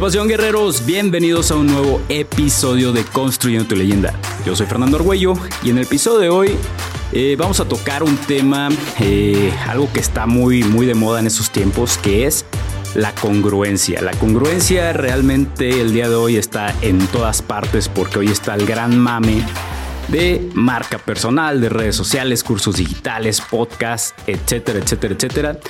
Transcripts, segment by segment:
¿Qué pasión guerreros? Bienvenidos a un nuevo episodio de Construyendo tu leyenda. Yo soy Fernando Argüello y en el episodio de hoy eh, vamos a tocar un tema, eh, algo que está muy, muy de moda en estos tiempos, que es la congruencia. La congruencia realmente el día de hoy está en todas partes porque hoy está el gran mame de marca personal, de redes sociales, cursos digitales, podcasts, etcétera, etcétera, etcétera.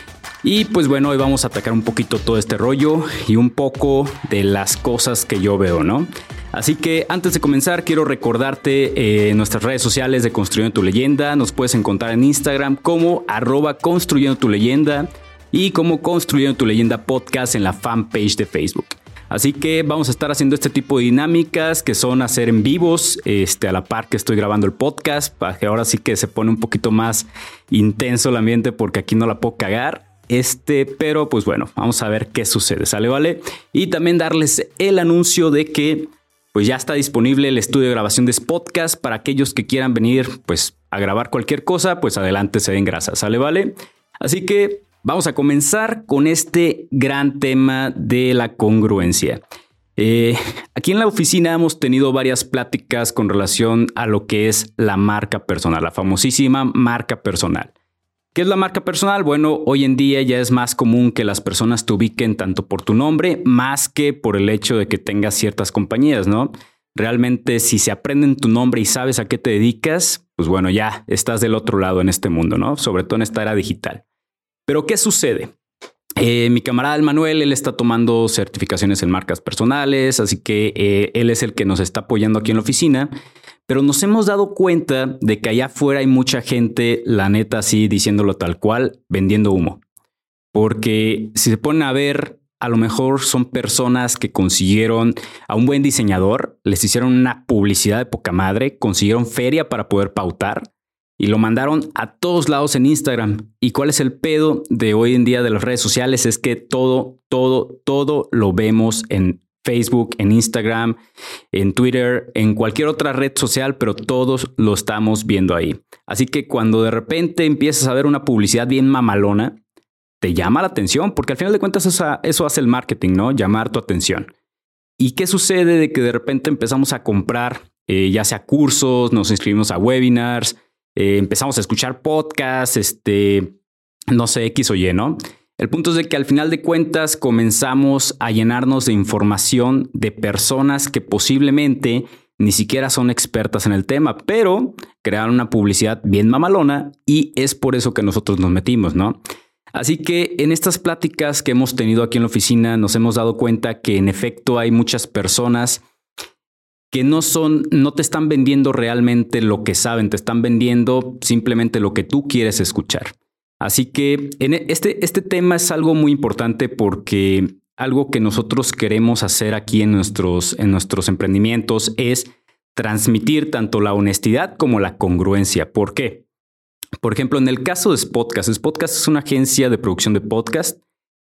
Y pues bueno, hoy vamos a atacar un poquito todo este rollo y un poco de las cosas que yo veo, ¿no? Así que antes de comenzar, quiero recordarte eh, nuestras redes sociales de Construyendo tu Leyenda. Nos puedes encontrar en Instagram como arroba construyendo tu leyenda y como Construyendo tu Leyenda podcast en la fanpage de Facebook. Así que vamos a estar haciendo este tipo de dinámicas que son hacer en vivos, este, a la par que estoy grabando el podcast, para que ahora sí que se pone un poquito más intenso el ambiente porque aquí no la puedo cagar. Este, pero pues bueno, vamos a ver qué sucede, ¿sale? ¿Vale? Y también darles el anuncio de que pues ya está disponible el estudio de grabación de podcast para aquellos que quieran venir pues a grabar cualquier cosa, pues adelante se den grasa, ¿sale? ¿Vale? Así que vamos a comenzar con este gran tema de la congruencia. Eh, aquí en la oficina hemos tenido varias pláticas con relación a lo que es la marca personal, la famosísima marca personal. ¿Qué es la marca personal? Bueno, hoy en día ya es más común que las personas te ubiquen tanto por tu nombre más que por el hecho de que tengas ciertas compañías, ¿no? Realmente si se aprenden tu nombre y sabes a qué te dedicas, pues bueno, ya estás del otro lado en este mundo, ¿no? Sobre todo en esta era digital. Pero ¿qué sucede? Eh, mi camarada Manuel, él está tomando certificaciones en marcas personales, así que eh, él es el que nos está apoyando aquí en la oficina pero nos hemos dado cuenta de que allá afuera hay mucha gente, la neta así diciéndolo tal cual, vendiendo humo. Porque si se ponen a ver, a lo mejor son personas que consiguieron a un buen diseñador, les hicieron una publicidad de poca madre, consiguieron feria para poder pautar y lo mandaron a todos lados en Instagram. ¿Y cuál es el pedo de hoy en día de las redes sociales? Es que todo, todo, todo lo vemos en Facebook, en Instagram, en Twitter, en cualquier otra red social, pero todos lo estamos viendo ahí. Así que cuando de repente empiezas a ver una publicidad bien mamalona, te llama la atención, porque al final de cuentas eso, hace el marketing, ¿no? Llamar tu atención. ¿Y qué sucede de que de repente empezamos a comprar, eh, ya sea cursos, nos inscribimos a webinars, eh, empezamos a escuchar podcasts, este, no sé, X o Y, ¿no? El punto es de que al final de cuentas comenzamos a llenarnos de información de personas que posiblemente ni siquiera son expertas en el tema, pero crearon una publicidad bien mamalona y es por eso que nosotros nos metimos, ¿no? Así que en estas pláticas que hemos tenido aquí en la oficina nos hemos dado cuenta que en efecto hay muchas personas que no son, no te están vendiendo realmente lo que saben, te están vendiendo simplemente lo que tú quieres escuchar. Así que e, este, este tema es algo muy importante porque algo que nosotros queremos hacer aquí en nuestros, en nuestros emprendimientos es transmitir tanto la honestidad como la congruencia. ¿Por qué? Por ejemplo, en el caso de Spotcast, Spotcast es una agencia de producción de podcast,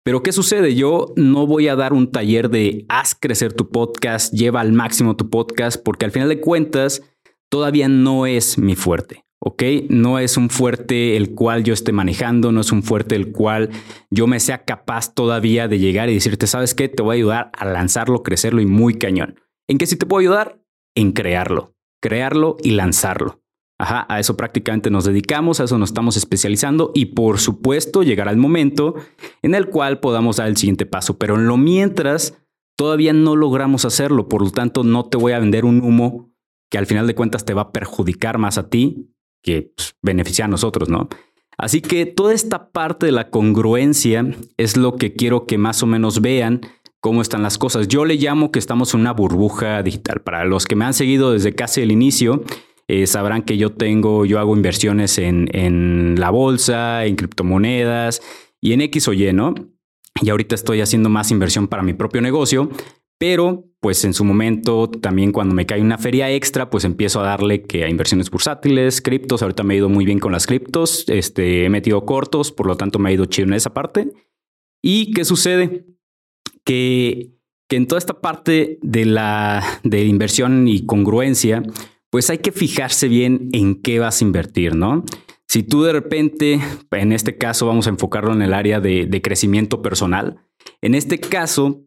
pero ¿qué sucede? Yo no voy a dar un taller de haz crecer tu podcast, lleva al máximo tu podcast, porque al final de cuentas todavía no es mi fuerte. ¿Ok? No es un fuerte el cual yo esté manejando, no es un fuerte el cual yo me sea capaz todavía de llegar y decirte, ¿sabes qué? Te voy a ayudar a lanzarlo, crecerlo y muy cañón. ¿En qué sí te puedo ayudar? En crearlo, crearlo y lanzarlo. Ajá, a eso prácticamente nos dedicamos, a eso nos estamos especializando y por supuesto llegará el momento en el cual podamos dar el siguiente paso, pero en lo mientras todavía no logramos hacerlo, por lo tanto no te voy a vender un humo que al final de cuentas te va a perjudicar más a ti que pues, beneficia a nosotros, ¿no? Así que toda esta parte de la congruencia es lo que quiero que más o menos vean cómo están las cosas. Yo le llamo que estamos en una burbuja digital. Para los que me han seguido desde casi el inicio, eh, sabrán que yo tengo, yo hago inversiones en, en la bolsa, en criptomonedas y en X o Y, ¿no? Y ahorita estoy haciendo más inversión para mi propio negocio, pero pues en su momento también cuando me cae una feria extra, pues empiezo a darle que a inversiones bursátiles, criptos, ahorita me ha ido muy bien con las criptos, este, he metido cortos, por lo tanto me ha ido chido en esa parte. ¿Y qué sucede? Que, que en toda esta parte de la de inversión y congruencia, pues hay que fijarse bien en qué vas a invertir, ¿no? Si tú de repente, en este caso vamos a enfocarlo en el área de, de crecimiento personal, en este caso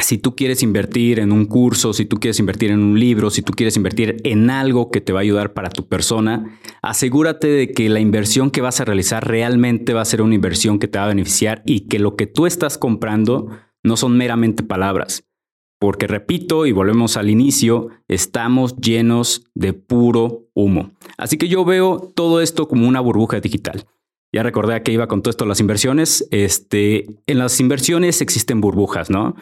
si tú quieres invertir en un curso, si tú quieres invertir en un libro, si tú quieres invertir en algo que te va a ayudar para tu persona, asegúrate de que la inversión que vas a realizar realmente va a ser una inversión que te va a beneficiar y que lo que tú estás comprando no son meramente palabras. Porque repito, y volvemos al inicio, estamos llenos de puro humo. Así que yo veo todo esto como una burbuja digital. Ya recordé que iba con todo esto las inversiones. Este, en las inversiones existen burbujas, ¿no?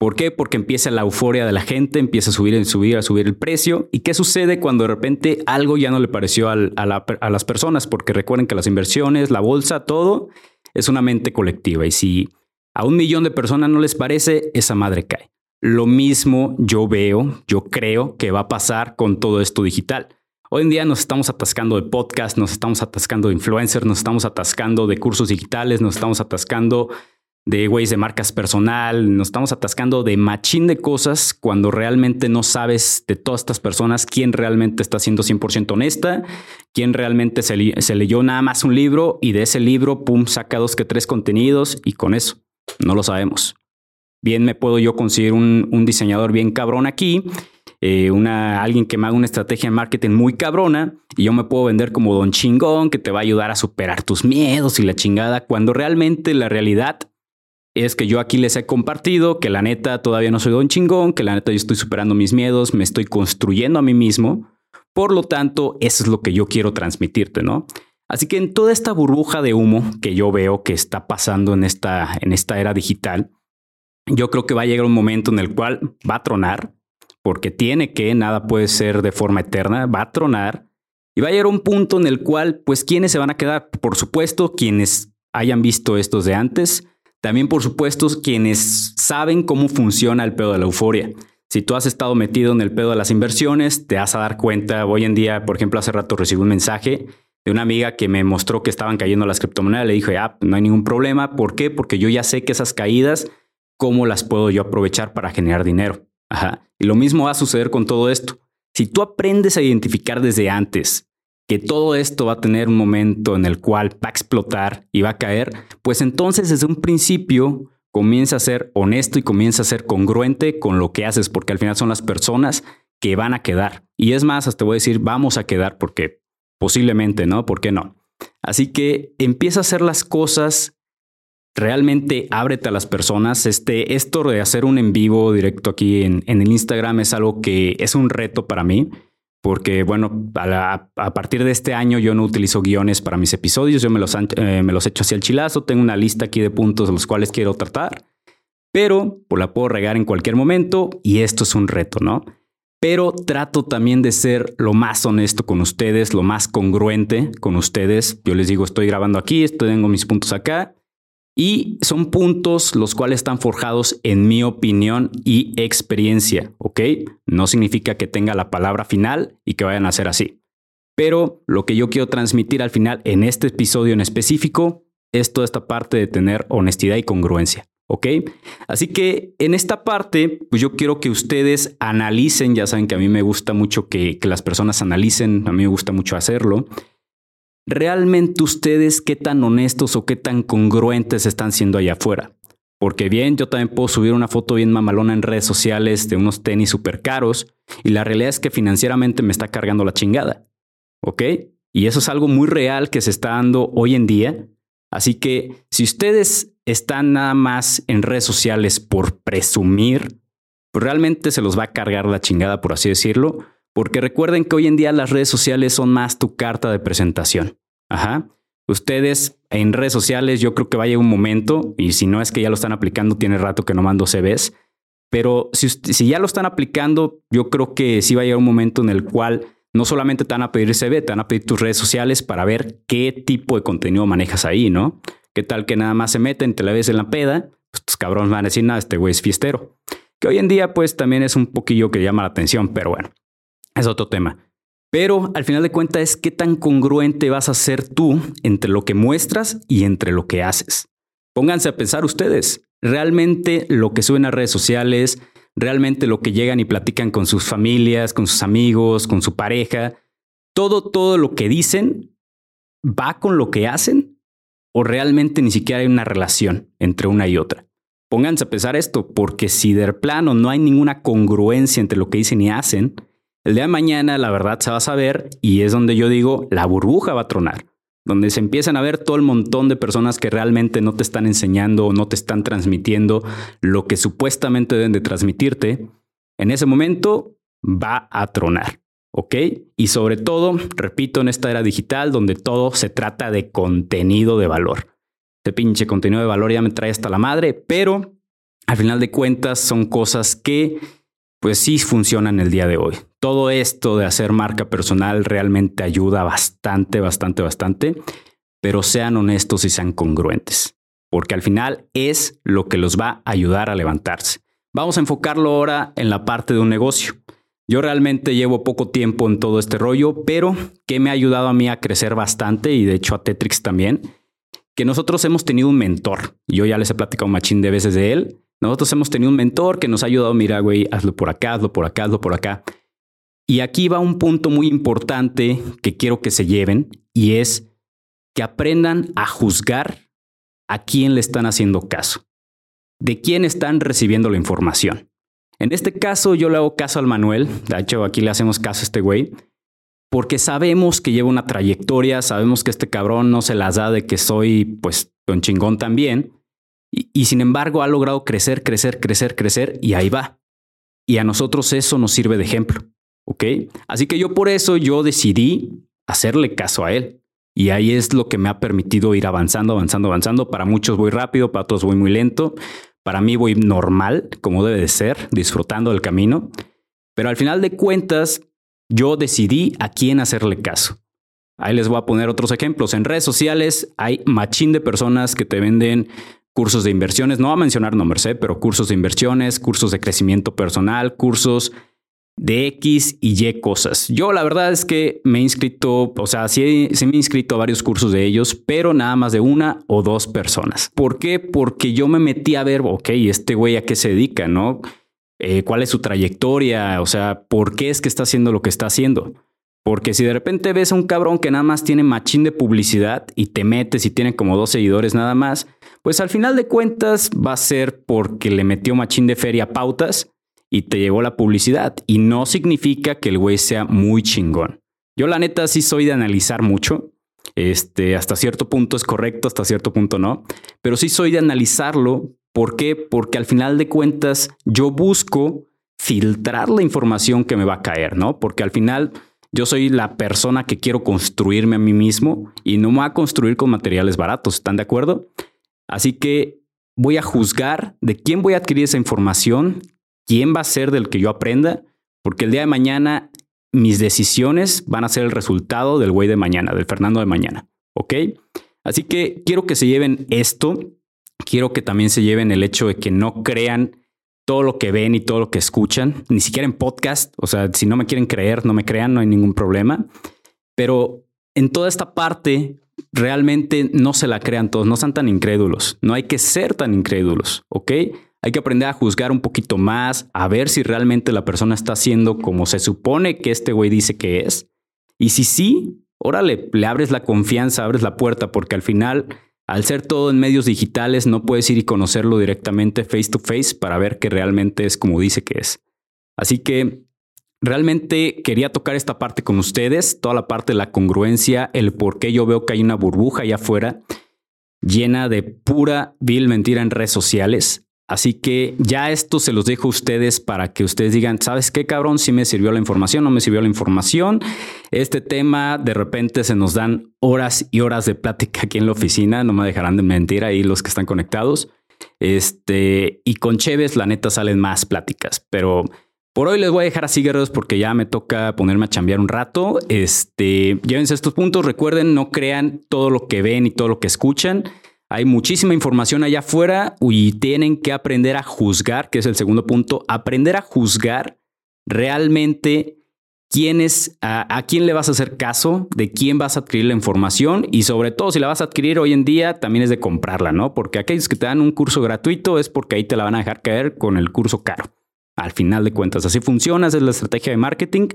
¿Por qué? Porque empieza la euforia de la gente, empieza a subir, a subir, a subir el precio. ¿Y qué sucede cuando de repente algo ya no le pareció a, a las personas? Porque recuerden que las inversiones, la bolsa, todo es una mente colectiva. Y si a un millón de personas no les parece, esa madre cae. Lo mismo yo veo, yo creo que va a pasar con todo esto digital. Hoy en día nos estamos atascando de podcast, nos estamos atascando de influencers, nos estamos atascando de cursos digitales, nos estamos atascando de güeyes de marcas personal, nos estamos atascando de machín de cosas cuando realmente no sabes de todas estas personas quién realmente está siendo 100% honesta, quién realmente se, leyó nada más un libro y de ese libro, pum, saca dos que tres contenidos y con eso, no lo sabemos. Bien me puedo yo conseguir un, diseñador bien cabrón aquí, eh, una, alguien que me haga una estrategia de marketing muy cabrona y yo me puedo vender como don chingón que te va a ayudar a superar tus miedos y la chingada, cuando realmente la realidad es que yo aquí les he compartido que la neta todavía no soy don chingón, que la neta yo estoy superando mis miedos, me estoy construyendo a mí mismo. Por lo tanto, eso es lo que yo quiero transmitirte, ¿no? Así que en toda esta burbuja de humo que yo veo que está pasando en esta, en esta era digital, yo creo que va a llegar un momento en el cual va a tronar, porque tiene que, nada puede ser de forma eterna, va a tronar y va a llegar un punto en el cual, pues, ¿quiénes se van a quedar? Por supuesto, quienes hayan visto estos de antes, también, por supuesto, quienes saben cómo funciona el pedo de la euforia. Si tú has estado metido en el pedo de las inversiones, te vas a dar cuenta. Hoy en día, por ejemplo, hace rato recibí un mensaje de una amiga que me mostró que estaban cayendo las criptomonedas. Le dije, ah, no hay ningún problema. ¿Por qué? Porque yo ya sé que esas caídas, ¿cómo las puedo yo aprovechar para generar dinero? Ajá. Y lo mismo va a suceder con todo esto. Si tú aprendes a identificar desde antes que todo esto va a tener un momento en el cual va a explotar y va a caer, pues entonces desde un principio comienza a ser honesto y comienza a ser congruente con lo que haces, porque al final son las personas que van a quedar. Y es más, hasta voy a decir, vamos a quedar porque posiblemente, ¿no? ¿Por qué no? Así que empieza a hacer las cosas, realmente ábrete a las personas. Este, esto de hacer un en vivo directo aquí en, en el Instagram es algo que es un reto para mí porque bueno, a, partir de este año yo no utilizo guiones para mis episodios, yo me los, eh, echo hacia el chilazo, tengo una lista aquí de puntos de los cuales quiero tratar, pero pues, la puedo regar en cualquier momento y esto es un reto, ¿no? Pero trato también de ser lo más honesto con ustedes, lo más congruente con ustedes. Yo les digo, estoy grabando aquí, tengo mis puntos acá y son puntos los cuales están forjados en mi opinión y experiencia, ¿ok? No significa que tenga la palabra final y que vayan a ser así. Pero lo que yo quiero transmitir al final en este episodio en específico es toda esta parte de tener honestidad y congruencia. ¿Ok? Así que en esta parte, pues yo quiero que ustedes analicen, ya saben que a mí me gusta mucho que, que las personas analicen, a mí me gusta mucho hacerlo, realmente ustedes qué tan honestos o qué tan congruentes están siendo allá afuera. Porque bien, yo también puedo subir una foto bien mamalona en redes sociales de unos tenis súper caros y la realidad es que financieramente me está cargando la chingada. ¿Ok? Y eso es algo muy real que se está dando hoy en día. Así que si ustedes están nada más en redes sociales por presumir, pues realmente se los va a cargar la chingada, por así decirlo. Porque recuerden que hoy en día las redes sociales son más tu carta de presentación. Ajá. Ustedes en redes sociales, yo creo que vaya un momento, y si no es que ya lo están aplicando, tiene rato que no mando CVs, pero si, ya lo están aplicando, yo creo que sí va a llegar un momento en el cual no solamente te van a pedir CV, te van a pedir tus redes sociales para ver qué tipo de contenido manejas ahí, ¿no? ¿Qué tal que nada más se meten, te la ves en la peda? Pues tus cabrones van a decir, nada, este güey es fiestero. Que hoy en día, pues también es un poquillo que llama la atención, pero bueno, es otro tema. Pero al final de cuentas es qué tan congruente vas a ser tú entre lo que muestras y entre lo que haces. Pónganse a pensar ustedes, realmente lo que suben a redes sociales, realmente lo que llegan y platican con sus familias, con sus amigos, con su pareja, todo, todo lo que dicen va con lo que hacen o realmente ni siquiera hay una relación entre una y otra. pónganse a pesar esto, porque si de plano no hay ninguna congruencia entre lo que dicen y hacen, el día de mañana la verdad se va a saber y es donde yo digo, la burbuja va a tronar, donde se empiezan a ver todo el montón de personas que realmente no te están enseñando o no te están transmitiendo lo que supuestamente deben de transmitirte, en ese momento va a tronar. ¿Ok? Y sobre todo, repito, en esta era digital donde todo se trata de contenido de valor. Este pinche contenido de valor ya me trae hasta la madre, pero al final de cuentas son cosas que pues sí funcionan el día de hoy. Todo esto de hacer marca personal realmente ayuda bastante, bastante, bastante, pero sean honestos y sean congruentes, porque al final es lo que los va a ayudar a levantarse. Vamos a enfocarlo ahora en la parte de un negocio. Yo realmente llevo poco tiempo en todo este rollo, pero que me ha ayudado a mí a crecer bastante y de hecho a Tetrix también, que nosotros hemos tenido un mentor. Yo ya les he platicado un machín de veces de él. Nosotros hemos tenido un mentor que nos ha ayudado, mira, güey, hazlo por acá, hazlo por acá, hazlo por acá. Y aquí va un punto muy importante que quiero que se lleven y es que aprendan a juzgar a quién le están haciendo caso, de quién están recibiendo la información. En este caso yo le hago caso al Manuel, de hecho aquí le hacemos caso a este güey, porque sabemos que lleva una trayectoria, sabemos que este cabrón no se las da de que soy pues un chingón también, y, sin embargo ha logrado crecer, crecer, crecer, crecer, y ahí va. Y a nosotros eso nos sirve de ejemplo, ¿ok? Así que yo por eso yo decidí hacerle caso a él. Y ahí es lo que me ha permitido ir avanzando, avanzando, avanzando. Para muchos voy rápido, para otros voy muy lento. Para mí voy normal, como debe de ser, disfrutando del camino. Pero al final de cuentas, yo decidí a quién hacerle caso. Ahí les voy a poner otros ejemplos. En redes sociales hay machín de personas que te venden cursos de inversiones. No voy a mencionar nombres, ¿eh? pero cursos de inversiones, cursos de crecimiento personal, cursos de X y Y cosas. Yo la verdad es que me he inscrito, o sea, sí, sí, me he inscrito a varios cursos de ellos, pero nada más de una o dos personas. ¿Por qué? Porque yo me metí a ver, ok, este güey a qué se dedica, ¿no? Eh, cuál es su trayectoria, o sea, por qué es que está haciendo lo que está haciendo. Porque si de repente ves a un cabrón que nada más tiene machín de publicidad y te metes y tiene como dos seguidores nada más, pues al final de cuentas va a ser porque le metió machín de feria pautas y te llevó la publicidad. Y no significa que el güey sea muy chingón. Yo la neta sí soy de analizar mucho. Este, hasta cierto punto es correcto, hasta cierto punto no. Pero sí soy de analizarlo ¿Por qué? Porque al final de cuentas yo busco filtrar la información que me va a caer, ¿no? Porque al final yo soy la persona que quiero construirme a mí mismo y no me voy a construir con materiales baratos, ¿están de acuerdo? Así que voy a juzgar de quién voy a adquirir esa información, quién va a ser del que yo aprenda, porque el día de mañana mis decisiones van a ser el resultado del güey de mañana, del Fernando de mañana, ¿ok? Así que quiero que se lleven esto quiero que también se lleven el hecho de que no crean todo lo que ven y todo lo que escuchan, ni siquiera en podcast. O sea, si no me quieren creer, no me crean, no hay ningún problema. Pero en toda esta parte, realmente no se la crean todos, no sean tan incrédulos. No hay que ser tan incrédulos, ¿ok? Hay que aprender a juzgar un poquito más, a ver si realmente la persona está haciendo como se supone que este güey dice que es. Y si sí, órale, le abres la confianza, abres la puerta, porque al final al ser todo en medios digitales, no puedes ir y conocerlo directamente face to face para ver que realmente es como dice que es. Así que realmente quería tocar esta parte con ustedes, toda la parte de la congruencia, el por qué yo veo que hay una burbuja allá afuera llena de pura vil mentira en redes sociales. Así que ya esto se los dejo a ustedes para que ustedes digan, ¿sabes qué cabrón? Si me sirvió la información, no me sirvió la información. Este tema de repente se nos dan horas y horas de plática aquí en la oficina, no me dejarán de mentir ahí los que están conectados. Este, y con Cheves la neta salen más pláticas, pero por hoy les voy a dejar así, guerreros, porque ya me toca ponerme a chambear un rato. Este, llévense estos puntos. Recuerden, no crean todo lo que ven y todo lo que escuchan. Hay muchísima información allá afuera y tienen que aprender a juzgar, que es el segundo punto, aprender a juzgar realmente quién es, a, quién le vas a hacer caso, de quién vas a adquirir la información y sobre todo si la vas a adquirir hoy en día también es de comprarla, ¿no? Porque aquellos que te dan un curso gratuito es porque ahí te la van a dejar caer con el curso caro. Al final de cuentas, así funciona, es la estrategia de marketing.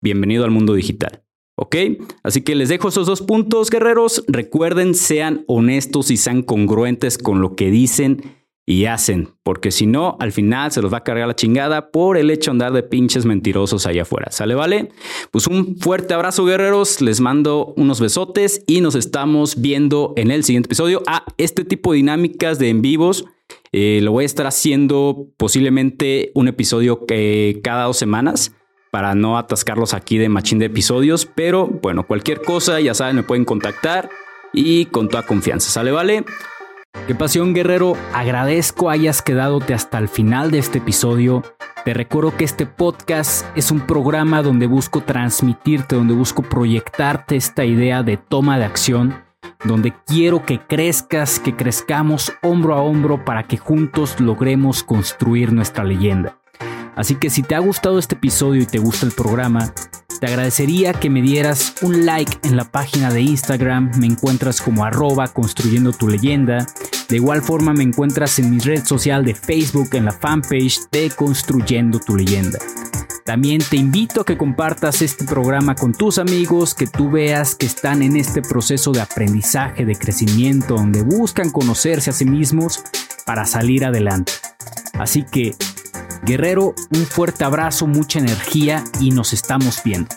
Bienvenido al mundo digital. ¿Ok? Así que les dejo esos dos puntos, guerreros. Recuerden, sean honestos y sean congruentes con lo que dicen y hacen, porque si no, al final se los va a cargar la chingada por el hecho de andar de pinches mentirosos allá afuera. ¿Sale, vale? Pues un fuerte abrazo, guerreros. Les mando unos besotes y nos estamos viendo en el siguiente episodio. Ah, este tipo de dinámicas de en vivos eh, lo voy a estar haciendo posiblemente un episodio que cada dos semanas para no atascarlos aquí de machín de episodios. Pero bueno, cualquier cosa, ya saben, me pueden contactar y con toda confianza. ¿Sale, vale? Qué pasión guerrero, agradezco hayas quedadote hasta el final de este episodio. Te recuerdo que este podcast es un programa donde busco transmitirte, donde busco proyectarte esta idea de toma de acción, donde quiero que crezcas, que crezcamos hombro a hombro para que juntos logremos construir nuestra leyenda. Así que si te ha gustado este episodio y te gusta el programa, te agradecería que me dieras un like en la página de Instagram, me encuentras como arroba construyendo tu leyenda. De igual forma me encuentras en mi red social de Facebook en la fanpage de Construyendo tu leyenda. También te invito a que compartas este programa con tus amigos, que tú veas que están en este proceso de aprendizaje, de crecimiento, donde buscan conocerse a sí mismos para salir adelante. Así que Guerrero, un fuerte abrazo, mucha energía y nos estamos viendo.